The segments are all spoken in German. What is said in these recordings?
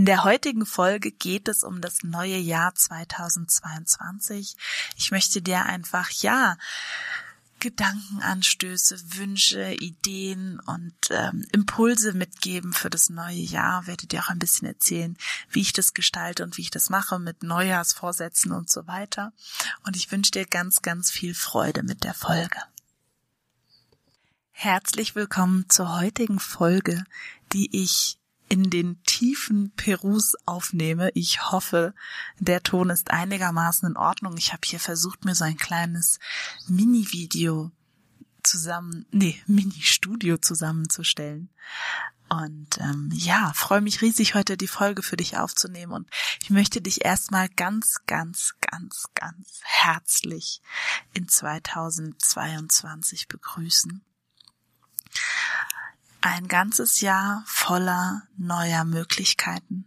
In der heutigen Folge geht es um das neue Jahr 2022. Ich möchte dir einfach, ja, Gedankenanstöße, Wünsche, Ideen und ähm, Impulse mitgeben für das neue Jahr. Werde dir auch ein bisschen erzählen, wie ich das gestalte und wie ich das mache mit Neujahrsvorsätzen und so weiter. Und ich wünsche dir ganz, ganz viel Freude mit der Folge. Herzlich willkommen zur heutigen Folge, die ich in den tiefen Perus aufnehme. Ich hoffe, der Ton ist einigermaßen in Ordnung. Ich habe hier versucht, mir so ein kleines Mini-Video zusammen, nee, Mini-Studio zusammenzustellen. Und ähm, ja, freue mich riesig, heute die Folge für dich aufzunehmen. Und ich möchte dich erstmal ganz, ganz, ganz, ganz herzlich in 2022 begrüßen ein ganzes Jahr voller neuer Möglichkeiten.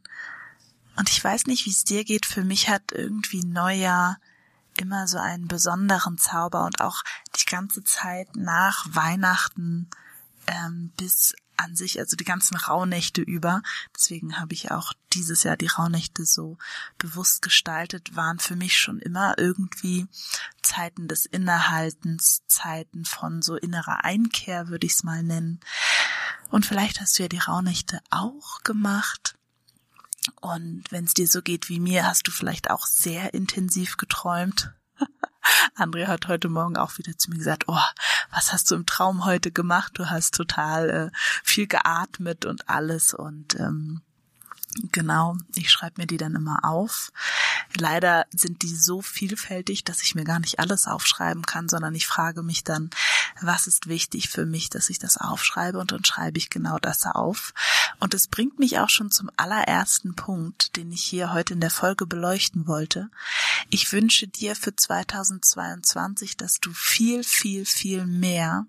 Und ich weiß nicht, wie es dir geht. Für mich hat irgendwie Neujahr immer so einen besonderen Zauber und auch die ganze Zeit nach Weihnachten ähm, bis an sich, also die ganzen Rauhnächte über, deswegen habe ich auch dieses Jahr die Rauhnächte so bewusst gestaltet, waren für mich schon immer irgendwie Zeiten des Innehaltens, Zeiten von so innerer Einkehr, würde ich es mal nennen. Und vielleicht hast du ja die Rauhnächte auch gemacht. Und wenn es dir so geht wie mir, hast du vielleicht auch sehr intensiv geträumt. Andrea hat heute Morgen auch wieder zu mir gesagt, oh, was hast du im Traum heute gemacht? Du hast total äh, viel geatmet und alles und ähm, Genau, ich schreibe mir die dann immer auf. Leider sind die so vielfältig, dass ich mir gar nicht alles aufschreiben kann, sondern ich frage mich dann, was ist wichtig für mich, dass ich das aufschreibe und dann schreibe ich genau das auf. Und es bringt mich auch schon zum allerersten Punkt, den ich hier heute in der Folge beleuchten wollte. Ich wünsche dir für 2022, dass du viel, viel, viel mehr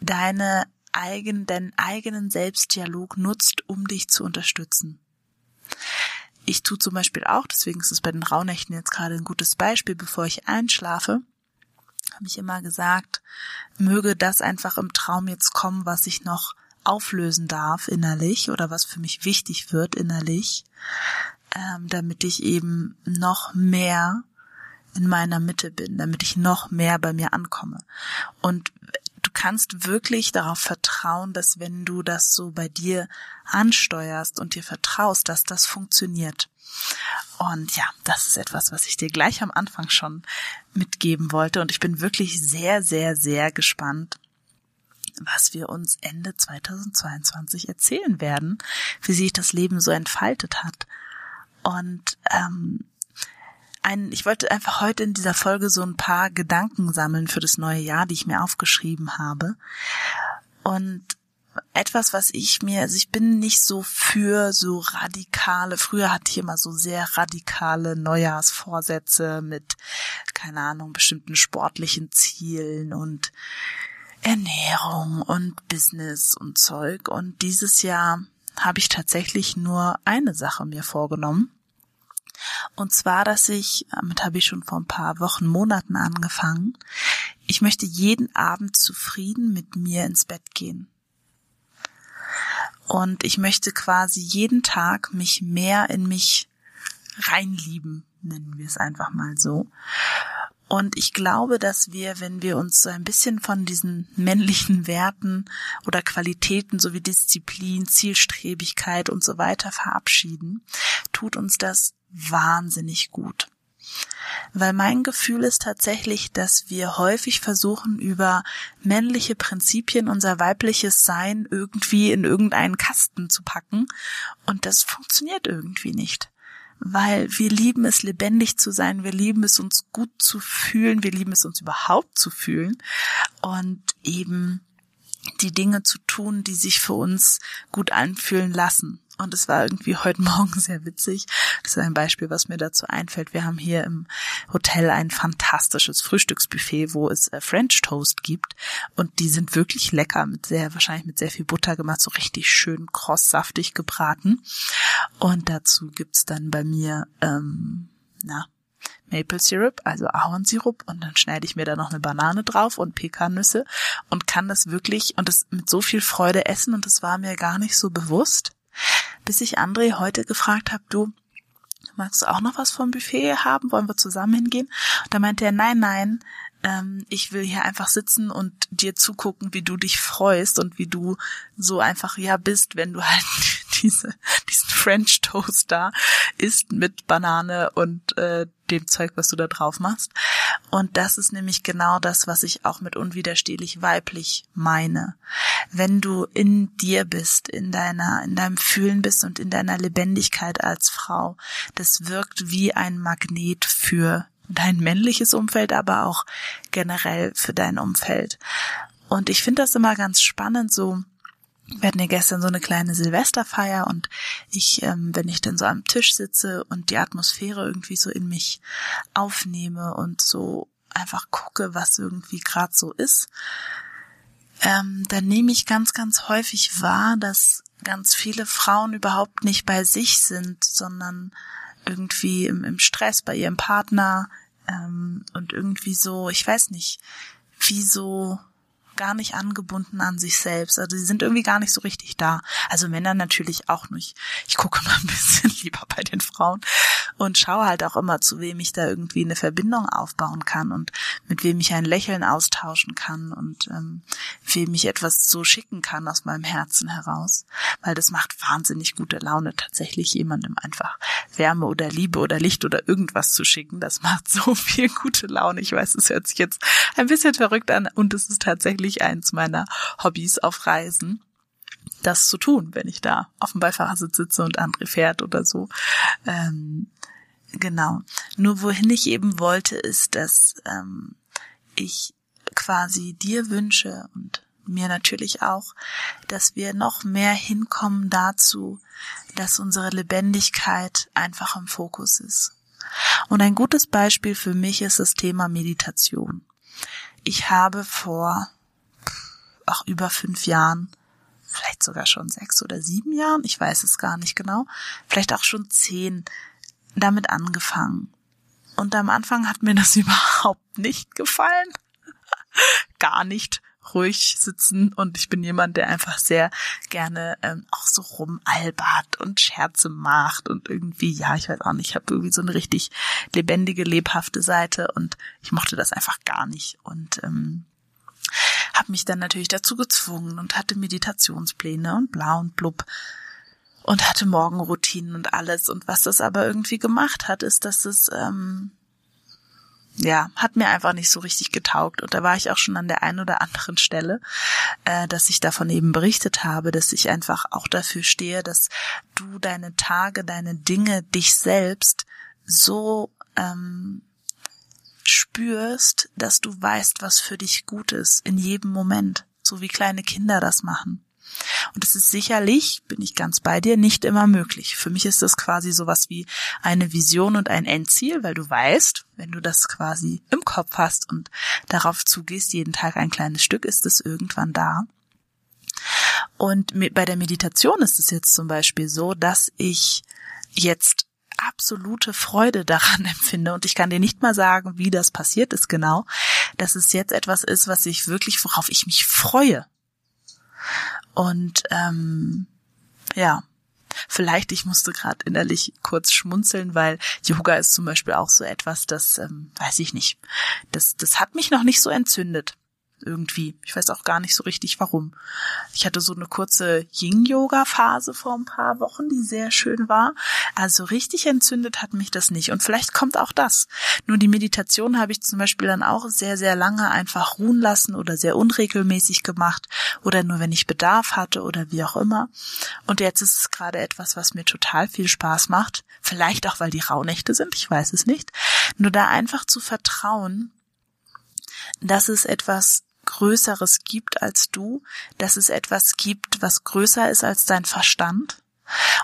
deine eigen, deinen eigenen Selbstdialog nutzt, um dich zu unterstützen. Ich tue zum Beispiel auch, deswegen ist es bei den Rauhnächten jetzt gerade ein gutes Beispiel, bevor ich einschlafe, habe ich immer gesagt, möge das einfach im Traum jetzt kommen, was ich noch auflösen darf innerlich oder was für mich wichtig wird innerlich, ähm, damit ich eben noch mehr in meiner Mitte bin, damit ich noch mehr bei mir ankomme. Und du kannst wirklich darauf vertrauen, dass wenn du das so bei dir ansteuerst und dir vertraust, dass das funktioniert. Und ja, das ist etwas, was ich dir gleich am Anfang schon mitgeben wollte. Und ich bin wirklich sehr, sehr, sehr gespannt, was wir uns Ende 2022 erzählen werden, wie sich das Leben so entfaltet hat. Und ähm, ein, ich wollte einfach heute in dieser Folge so ein paar Gedanken sammeln für das neue Jahr, die ich mir aufgeschrieben habe. Und etwas, was ich mir, also ich bin nicht so für so radikale, früher hatte ich immer so sehr radikale Neujahrsvorsätze mit, keine Ahnung, bestimmten sportlichen Zielen und Ernährung und Business und Zeug. Und dieses Jahr habe ich tatsächlich nur eine Sache mir vorgenommen. Und zwar, dass ich, damit habe ich schon vor ein paar Wochen, Monaten angefangen, ich möchte jeden Abend zufrieden mit mir ins Bett gehen. Und ich möchte quasi jeden Tag mich mehr in mich reinlieben, nennen wir es einfach mal so. Und ich glaube, dass wir, wenn wir uns so ein bisschen von diesen männlichen Werten oder Qualitäten sowie Disziplin, Zielstrebigkeit und so weiter verabschieden, tut uns das wahnsinnig gut. Weil mein Gefühl ist tatsächlich, dass wir häufig versuchen, über männliche Prinzipien unser weibliches Sein irgendwie in irgendeinen Kasten zu packen. Und das funktioniert irgendwie nicht weil wir lieben es, lebendig zu sein, wir lieben es, uns gut zu fühlen, wir lieben es, uns überhaupt zu fühlen und eben die Dinge zu tun, die sich für uns gut anfühlen lassen. Und es war irgendwie heute Morgen sehr witzig. Das ist ein Beispiel, was mir dazu einfällt. Wir haben hier im Hotel ein fantastisches Frühstücksbuffet, wo es äh, French Toast gibt. Und die sind wirklich lecker, mit sehr, wahrscheinlich mit sehr viel Butter gemacht, so richtig schön krosssaftig gebraten. Und dazu gibt's dann bei mir, ähm, na, Maple Syrup, also Ahornsirup und dann schneide ich mir da noch eine Banane drauf und Pekannüsse und kann das wirklich und das mit so viel Freude essen und das war mir gar nicht so bewusst, bis ich André heute gefragt habe, du, magst du auch noch was vom Buffet haben? Wollen wir zusammen hingehen? Und da meinte er, nein, nein, ähm, ich will hier einfach sitzen und dir zugucken, wie du dich freust und wie du so einfach ja bist, wenn du halt diese, diesen French Toast da isst mit Banane und äh, dem Zeug, was du da drauf machst. Und das ist nämlich genau das, was ich auch mit unwiderstehlich weiblich meine. Wenn du in dir bist, in deiner, in deinem Fühlen bist und in deiner Lebendigkeit als Frau, das wirkt wie ein Magnet für dein männliches Umfeld, aber auch generell für dein Umfeld. Und ich finde das immer ganz spannend, so wir hatten ja gestern so eine kleine Silvesterfeier und ich, ähm, wenn ich dann so am Tisch sitze und die Atmosphäre irgendwie so in mich aufnehme und so einfach gucke, was irgendwie gerade so ist, ähm, dann nehme ich ganz, ganz häufig wahr, dass ganz viele Frauen überhaupt nicht bei sich sind, sondern irgendwie im, im Stress bei ihrem Partner ähm, und irgendwie so, ich weiß nicht, wie so gar nicht angebunden an sich selbst. Also sie sind irgendwie gar nicht so richtig da. Also Männer natürlich auch nicht. Ich gucke mal ein bisschen lieber bei den Frauen und schaue halt auch immer, zu wem ich da irgendwie eine Verbindung aufbauen kann und mit wem ich ein Lächeln austauschen kann und ähm, wem ich etwas so schicken kann aus meinem Herzen heraus. Weil das macht wahnsinnig gute Laune, tatsächlich jemandem einfach Wärme oder Liebe oder Licht oder irgendwas zu schicken. Das macht so viel gute Laune. Ich weiß, es hört sich jetzt ein bisschen verrückt an und es ist tatsächlich tatsächlich eins meiner Hobbys auf Reisen, das zu tun, wenn ich da auf dem Beifahrersitz sitze und André fährt oder so. Ähm, genau. Nur wohin ich eben wollte, ist, dass ähm, ich quasi dir wünsche und mir natürlich auch, dass wir noch mehr hinkommen dazu, dass unsere Lebendigkeit einfach im Fokus ist. Und ein gutes Beispiel für mich ist das Thema Meditation. Ich habe vor auch über fünf Jahren, vielleicht sogar schon sechs oder sieben Jahren, ich weiß es gar nicht genau, vielleicht auch schon zehn, damit angefangen. Und am Anfang hat mir das überhaupt nicht gefallen. gar nicht ruhig sitzen und ich bin jemand, der einfach sehr gerne ähm, auch so rumalbert und Scherze macht und irgendwie, ja, ich weiß auch nicht, ich habe irgendwie so eine richtig lebendige, lebhafte Seite und ich mochte das einfach gar nicht. Und ähm, habe mich dann natürlich dazu gezwungen und hatte Meditationspläne und bla und blub und hatte Morgenroutinen und alles. Und was das aber irgendwie gemacht hat, ist, dass es ähm, ja, hat mir einfach nicht so richtig getaugt. Und da war ich auch schon an der einen oder anderen Stelle, äh, dass ich davon eben berichtet habe, dass ich einfach auch dafür stehe, dass du deine Tage, deine Dinge, dich selbst so ähm, spürst, dass du weißt, was für dich gut ist, in jedem Moment, so wie kleine Kinder das machen. Und es ist sicherlich, bin ich ganz bei dir, nicht immer möglich. Für mich ist das quasi sowas wie eine Vision und ein Endziel, weil du weißt, wenn du das quasi im Kopf hast und darauf zugehst, jeden Tag ein kleines Stück, ist es irgendwann da. Und bei der Meditation ist es jetzt zum Beispiel so, dass ich jetzt absolute Freude daran empfinde und ich kann dir nicht mal sagen, wie das passiert ist genau, dass es jetzt etwas ist, was ich wirklich, worauf ich mich freue. Und ähm, ja, vielleicht, ich musste gerade innerlich kurz schmunzeln, weil Yoga ist zum Beispiel auch so etwas, das, ähm, weiß ich nicht, das, das hat mich noch nicht so entzündet irgendwie. Ich weiß auch gar nicht so richtig warum. Ich hatte so eine kurze Yin-Yoga-Phase vor ein paar Wochen, die sehr schön war. Also richtig entzündet hat mich das nicht. Und vielleicht kommt auch das. Nur die Meditation habe ich zum Beispiel dann auch sehr, sehr lange einfach ruhen lassen oder sehr unregelmäßig gemacht oder nur wenn ich Bedarf hatte oder wie auch immer. Und jetzt ist es gerade etwas, was mir total viel Spaß macht. Vielleicht auch, weil die Rauhnächte sind, ich weiß es nicht. Nur da einfach zu vertrauen, dass es etwas Größeres gibt als du, dass es etwas gibt, was größer ist als dein Verstand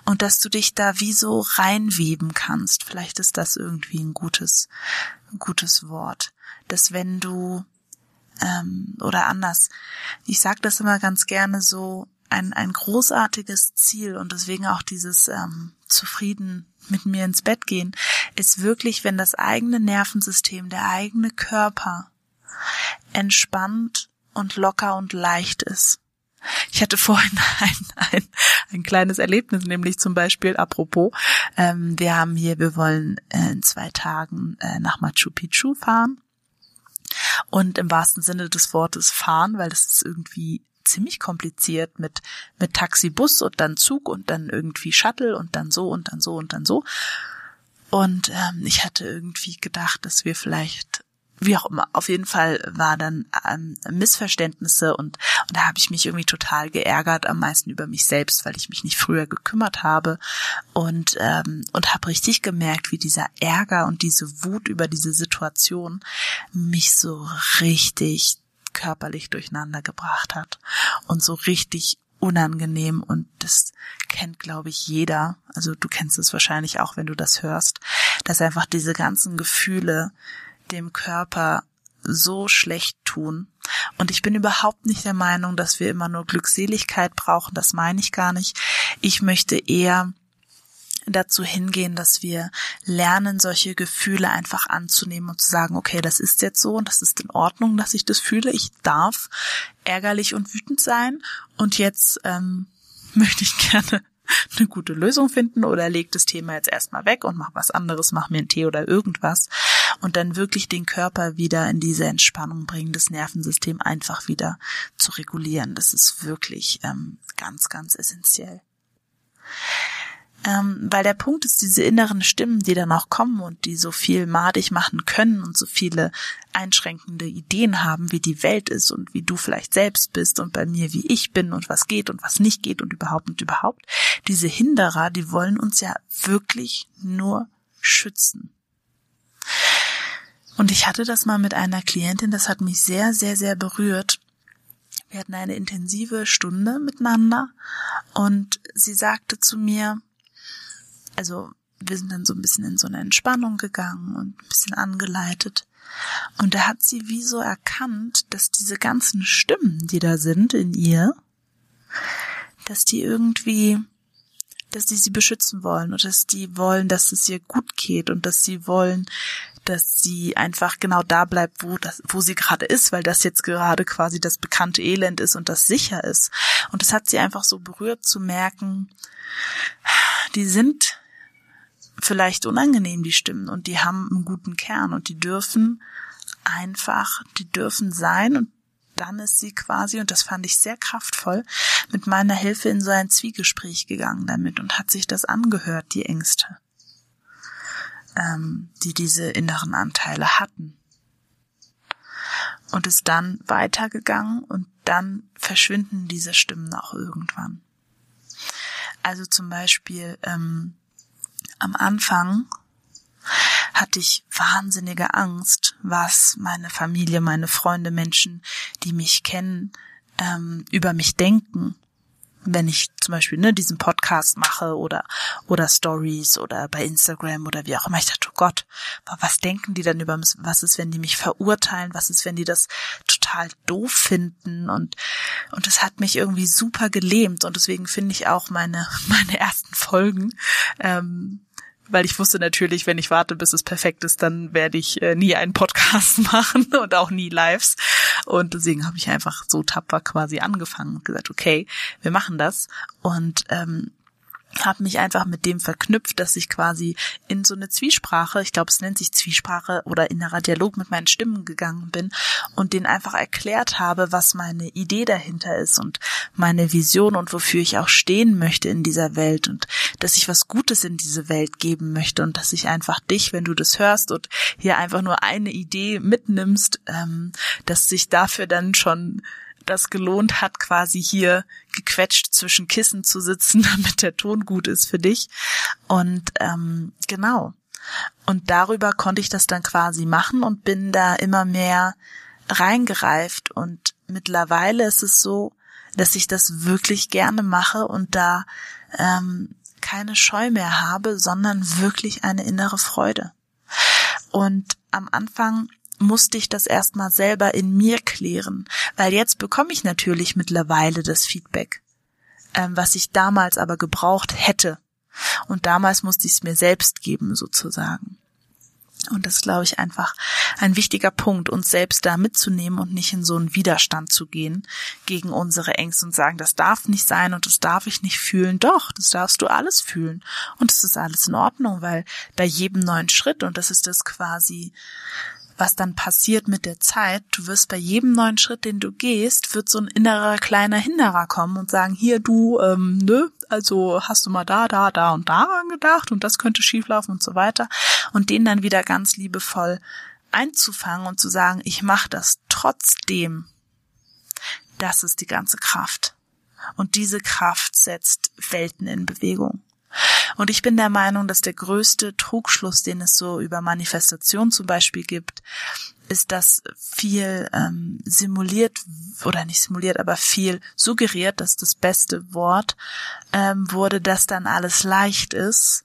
und dass du dich da wie so reinweben kannst. Vielleicht ist das irgendwie ein gutes, gutes Wort, dass wenn du ähm, oder anders, ich sage das immer ganz gerne so, ein, ein großartiges Ziel und deswegen auch dieses ähm, zufrieden mit mir ins Bett gehen, ist wirklich, wenn das eigene Nervensystem, der eigene Körper entspannt und locker und leicht ist. Ich hatte vorhin ein, ein, ein kleines Erlebnis, nämlich zum Beispiel, apropos, ähm, wir haben hier, wir wollen äh, in zwei Tagen äh, nach Machu Picchu fahren. Und im wahrsten Sinne des Wortes fahren, weil das ist irgendwie ziemlich kompliziert mit, mit Taxi, Bus und dann Zug und dann irgendwie Shuttle und dann so und dann so und dann so. Und ähm, ich hatte irgendwie gedacht, dass wir vielleicht wie auch immer, auf jeden Fall war dann ähm, Missverständnisse und, und da habe ich mich irgendwie total geärgert, am meisten über mich selbst, weil ich mich nicht früher gekümmert habe. Und ähm, und habe richtig gemerkt, wie dieser Ärger und diese Wut über diese Situation mich so richtig körperlich durcheinander gebracht hat und so richtig unangenehm. Und das kennt, glaube ich, jeder. Also du kennst es wahrscheinlich auch, wenn du das hörst, dass einfach diese ganzen Gefühle dem Körper so schlecht tun. Und ich bin überhaupt nicht der Meinung, dass wir immer nur Glückseligkeit brauchen. Das meine ich gar nicht. Ich möchte eher dazu hingehen, dass wir lernen, solche Gefühle einfach anzunehmen und zu sagen, okay, das ist jetzt so und das ist in Ordnung, dass ich das fühle. Ich darf ärgerlich und wütend sein und jetzt ähm, möchte ich gerne eine gute Lösung finden oder leg das Thema jetzt erstmal weg und mach was anderes, mach mir einen Tee oder irgendwas und dann wirklich den Körper wieder in diese Entspannung bringen, das Nervensystem einfach wieder zu regulieren. Das ist wirklich ähm, ganz, ganz essentiell. Ähm, weil der Punkt ist, diese inneren Stimmen, die dann auch kommen und die so viel madig machen können und so viele einschränkende Ideen haben, wie die Welt ist und wie du vielleicht selbst bist und bei mir, wie ich bin und was geht und was nicht geht und überhaupt und überhaupt. Diese Hinderer, die wollen uns ja wirklich nur schützen. Und ich hatte das mal mit einer Klientin, das hat mich sehr, sehr, sehr berührt. Wir hatten eine intensive Stunde miteinander und sie sagte zu mir, also wir sind dann so ein bisschen in so eine Entspannung gegangen und ein bisschen angeleitet. Und da hat sie wie so erkannt, dass diese ganzen Stimmen, die da sind in ihr, dass die irgendwie dass die sie beschützen wollen und dass die wollen, dass es ihr gut geht und dass sie wollen, dass sie einfach genau da bleibt, wo das, wo sie gerade ist, weil das jetzt gerade quasi das bekannte Elend ist und das sicher ist. Und das hat sie einfach so berührt zu merken, die sind vielleicht unangenehm, die Stimmen, und die haben einen guten Kern und die dürfen einfach, die dürfen sein und dann ist sie quasi, und das fand ich sehr kraftvoll, mit meiner Hilfe in so ein Zwiegespräch gegangen damit und hat sich das angehört, die Ängste, ähm, die diese inneren Anteile hatten. Und ist dann weitergegangen und dann verschwinden diese Stimmen auch irgendwann. Also zum Beispiel ähm, am Anfang hatte ich wahnsinnige Angst, was meine Familie, meine Freunde, Menschen, die mich kennen, ähm, über mich denken, wenn ich zum Beispiel ne, diesen Podcast mache oder oder Stories oder bei Instagram oder wie auch immer. Ich dachte, oh Gott, was denken die dann über mich? Was ist, wenn die mich verurteilen? Was ist, wenn die das total doof finden? Und und das hat mich irgendwie super gelähmt und deswegen finde ich auch meine meine ersten Folgen ähm, weil ich wusste natürlich, wenn ich warte, bis es perfekt ist, dann werde ich äh, nie einen Podcast machen und auch nie Lives. Und deswegen habe ich einfach so tapfer quasi angefangen und gesagt, okay, wir machen das. Und ähm, habe mich einfach mit dem verknüpft, dass ich quasi in so eine Zwiesprache, ich glaube es nennt sich Zwiesprache oder innerer Dialog mit meinen Stimmen gegangen bin und denen einfach erklärt habe, was meine Idee dahinter ist und meine Vision und wofür ich auch stehen möchte in dieser Welt und dass ich was Gutes in diese Welt geben möchte und dass ich einfach dich, wenn du das hörst und hier einfach nur eine Idee mitnimmst, ähm, dass sich dafür dann schon das gelohnt hat, quasi hier gequetscht zwischen Kissen zu sitzen, damit der Ton gut ist für dich. Und ähm, genau. Und darüber konnte ich das dann quasi machen und bin da immer mehr reingereift und mittlerweile ist es so, dass ich das wirklich gerne mache und da ähm, keine Scheu mehr habe, sondern wirklich eine innere Freude. Und am Anfang musste ich das erstmal selber in mir klären, weil jetzt bekomme ich natürlich mittlerweile das Feedback, ähm, was ich damals aber gebraucht hätte. Und damals musste ich es mir selbst geben, sozusagen. Und das ist, glaube ich, einfach ein wichtiger Punkt, uns selbst da mitzunehmen und nicht in so einen Widerstand zu gehen gegen unsere Ängste und sagen, das darf nicht sein und das darf ich nicht fühlen. Doch, das darfst du alles fühlen. Und es ist alles in Ordnung, weil bei jedem neuen Schritt, und das ist das quasi was dann passiert mit der Zeit, du wirst bei jedem neuen Schritt, den du gehst, wird so ein innerer kleiner Hinderer kommen und sagen, hier du, ähm, nö, also hast du mal da, da, da und daran gedacht und das könnte schieflaufen und so weiter und den dann wieder ganz liebevoll einzufangen und zu sagen, ich mache das trotzdem. Das ist die ganze Kraft. Und diese Kraft setzt Welten in Bewegung. Und ich bin der Meinung, dass der größte Trugschluss, den es so über Manifestation zum Beispiel gibt, ist, dass viel ähm, simuliert oder nicht simuliert, aber viel suggeriert, dass das beste Wort ähm, wurde, dass dann alles leicht ist.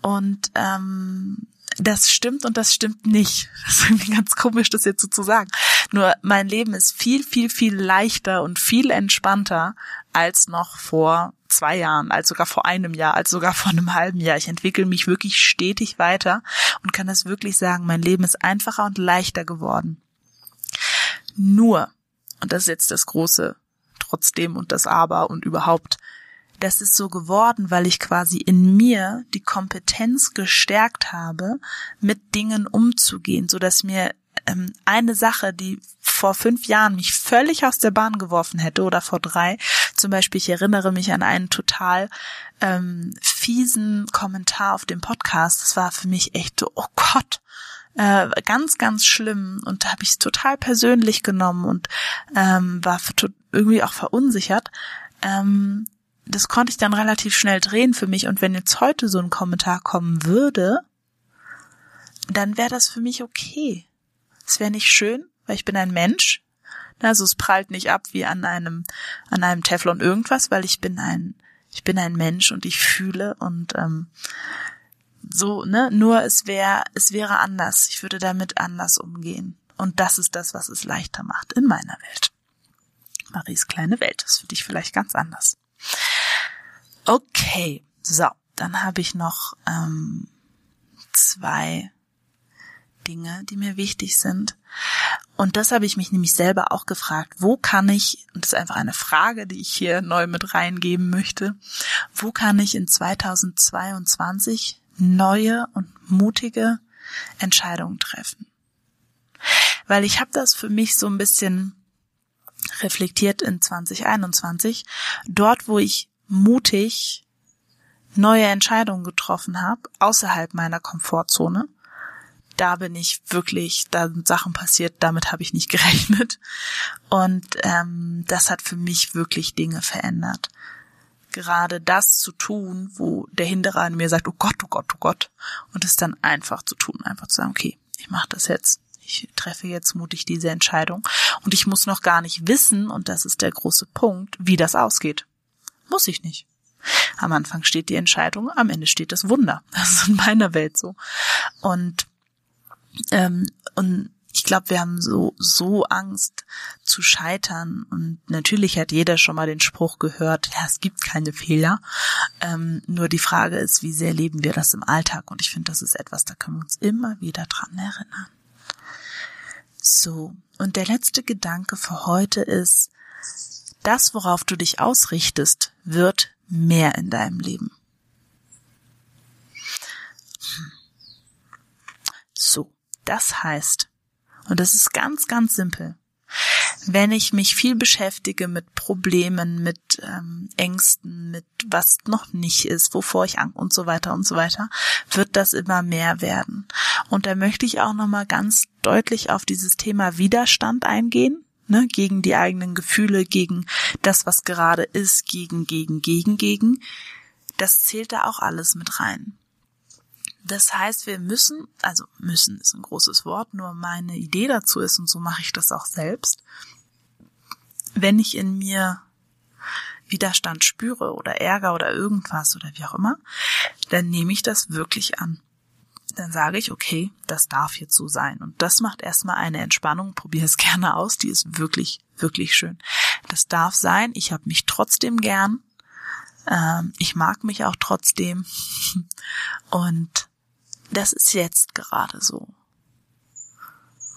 Und ähm, das stimmt und das stimmt nicht. Das ist irgendwie ganz komisch, das jetzt so zu sagen. Nur mein Leben ist viel, viel, viel leichter und viel entspannter als noch vor zwei Jahren, als sogar vor einem Jahr, als sogar vor einem halben Jahr. Ich entwickle mich wirklich stetig weiter und kann das wirklich sagen, mein Leben ist einfacher und leichter geworden. Nur, und das ist jetzt das große trotzdem und das aber und überhaupt, das ist so geworden, weil ich quasi in mir die Kompetenz gestärkt habe, mit Dingen umzugehen, so dass mir ähm, eine Sache, die vor fünf Jahren mich völlig aus der Bahn geworfen hätte oder vor drei, zum Beispiel, ich erinnere mich an einen total ähm, fiesen Kommentar auf dem Podcast. Das war für mich echt so, oh Gott, äh, ganz, ganz schlimm. Und da habe ich es total persönlich genommen und ähm, war irgendwie auch verunsichert. Ähm, das konnte ich dann relativ schnell drehen für mich. Und wenn jetzt heute so ein Kommentar kommen würde, dann wäre das für mich okay. Es wäre nicht schön, weil ich bin ein Mensch. Also es prallt nicht ab wie an einem, an einem Teflon irgendwas, weil ich bin ein, ich bin ein Mensch und ich fühle und ähm, so, ne? Nur es wäre, es wäre anders. Ich würde damit anders umgehen. Und das ist das, was es leichter macht in meiner Welt. Maries kleine Welt ist für dich vielleicht ganz anders. Okay, so, dann habe ich noch ähm, zwei Dinge, die mir wichtig sind. Und das habe ich mich nämlich selber auch gefragt. Wo kann ich, und das ist einfach eine Frage, die ich hier neu mit reingeben möchte, wo kann ich in 2022 neue und mutige Entscheidungen treffen? Weil ich habe das für mich so ein bisschen reflektiert in 2021. Dort, wo ich mutig neue Entscheidungen getroffen habe, außerhalb meiner Komfortzone. Da bin ich wirklich, da sind Sachen passiert, damit habe ich nicht gerechnet. Und ähm, das hat für mich wirklich Dinge verändert. Gerade das zu tun, wo der Hinterer an mir sagt, oh Gott, oh Gott, oh Gott. Und es dann einfach zu tun, einfach zu sagen, okay, ich mache das jetzt. Ich treffe jetzt mutig diese Entscheidung. Und ich muss noch gar nicht wissen, und das ist der große Punkt, wie das ausgeht. Muss ich nicht. Am Anfang steht die Entscheidung, am Ende steht das Wunder. Das ist in meiner Welt so. Und, ähm, und ich glaube, wir haben so, so Angst zu scheitern. Und natürlich hat jeder schon mal den Spruch gehört, ja, es gibt keine Fehler. Ähm, nur die Frage ist, wie sehr leben wir das im Alltag? Und ich finde, das ist etwas, da können wir uns immer wieder dran erinnern. So. Und der letzte Gedanke für heute ist, das, worauf du dich ausrichtest, wird mehr in deinem Leben. Hm. So, das heißt, und das ist ganz, ganz simpel, wenn ich mich viel beschäftige mit Problemen, mit ähm, Ängsten, mit was noch nicht ist, wovor ich Angst und so weiter und so weiter, wird das immer mehr werden. Und da möchte ich auch nochmal ganz deutlich auf dieses Thema Widerstand eingehen, ne, gegen die eigenen Gefühle, gegen das, was gerade ist, gegen, gegen, gegen, gegen. Das zählt da auch alles mit rein. Das heißt, wir müssen, also müssen ist ein großes Wort, nur meine Idee dazu ist, und so mache ich das auch selbst, wenn ich in mir Widerstand spüre oder Ärger oder irgendwas oder wie auch immer, dann nehme ich das wirklich an. Dann sage ich, okay, das darf jetzt so sein. Und das macht erstmal eine Entspannung. Probiere es gerne aus. Die ist wirklich, wirklich schön. Das darf sein. Ich habe mich trotzdem gern. Ähm, ich mag mich auch trotzdem. Und das ist jetzt gerade so.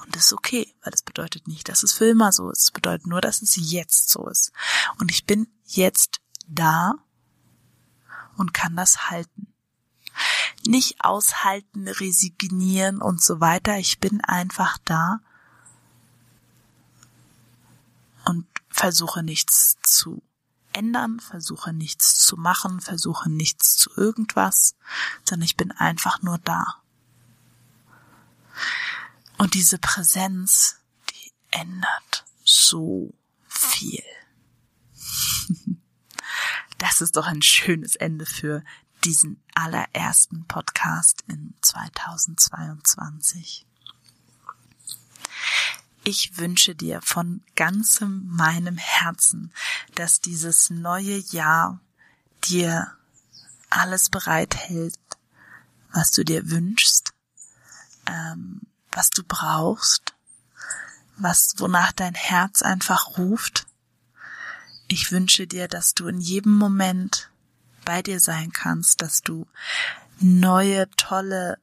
Und das ist okay, weil das bedeutet nicht, dass es für immer so ist. Es bedeutet nur, dass es jetzt so ist. Und ich bin jetzt da und kann das halten. Nicht aushalten, resignieren und so weiter. Ich bin einfach da und versuche nichts zu ändern, versuche nichts zu machen, versuche nichts zu irgendwas, sondern ich bin einfach nur da. Und diese Präsenz, die ändert so viel. Das ist doch ein schönes Ende für diesen allerersten Podcast in 2022. Ich wünsche dir von ganzem meinem Herzen, dass dieses neue Jahr dir alles bereithält, was du dir wünschst, ähm, was du brauchst, was, wonach dein Herz einfach ruft. Ich wünsche dir, dass du in jedem Moment bei dir sein kannst, dass du neue, tolle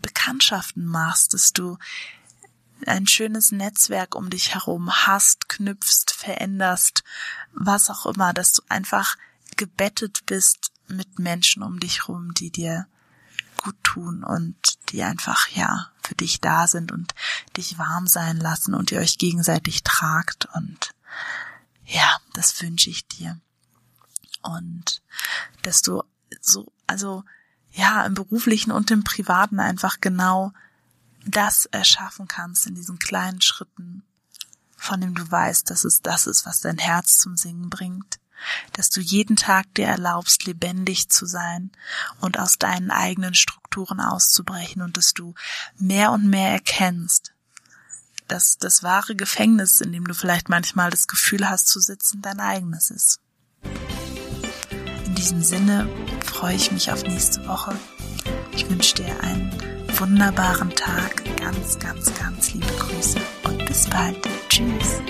Bekanntschaften machst, dass du ein schönes Netzwerk um dich herum hast, knüpfst, veränderst, was auch immer, dass du einfach gebettet bist mit Menschen um dich herum, die dir gut tun und die einfach, ja, für dich da sind und dich warm sein lassen und ihr euch gegenseitig tragt und ja, das wünsche ich dir. Und dass du so, also ja, im beruflichen und im privaten einfach genau das erschaffen kannst in diesen kleinen Schritten, von dem du weißt, dass es das ist, was dein Herz zum Singen bringt, dass du jeden Tag dir erlaubst, lebendig zu sein und aus deinen eigenen Strukturen auszubrechen und dass du mehr und mehr erkennst, dass das wahre Gefängnis, in dem du vielleicht manchmal das Gefühl hast zu sitzen, dein eigenes ist. In diesem Sinne freue ich mich auf nächste Woche. Ich wünsche dir einen wunderbaren Tag. Ganz, ganz, ganz liebe Grüße und bis bald. Tschüss.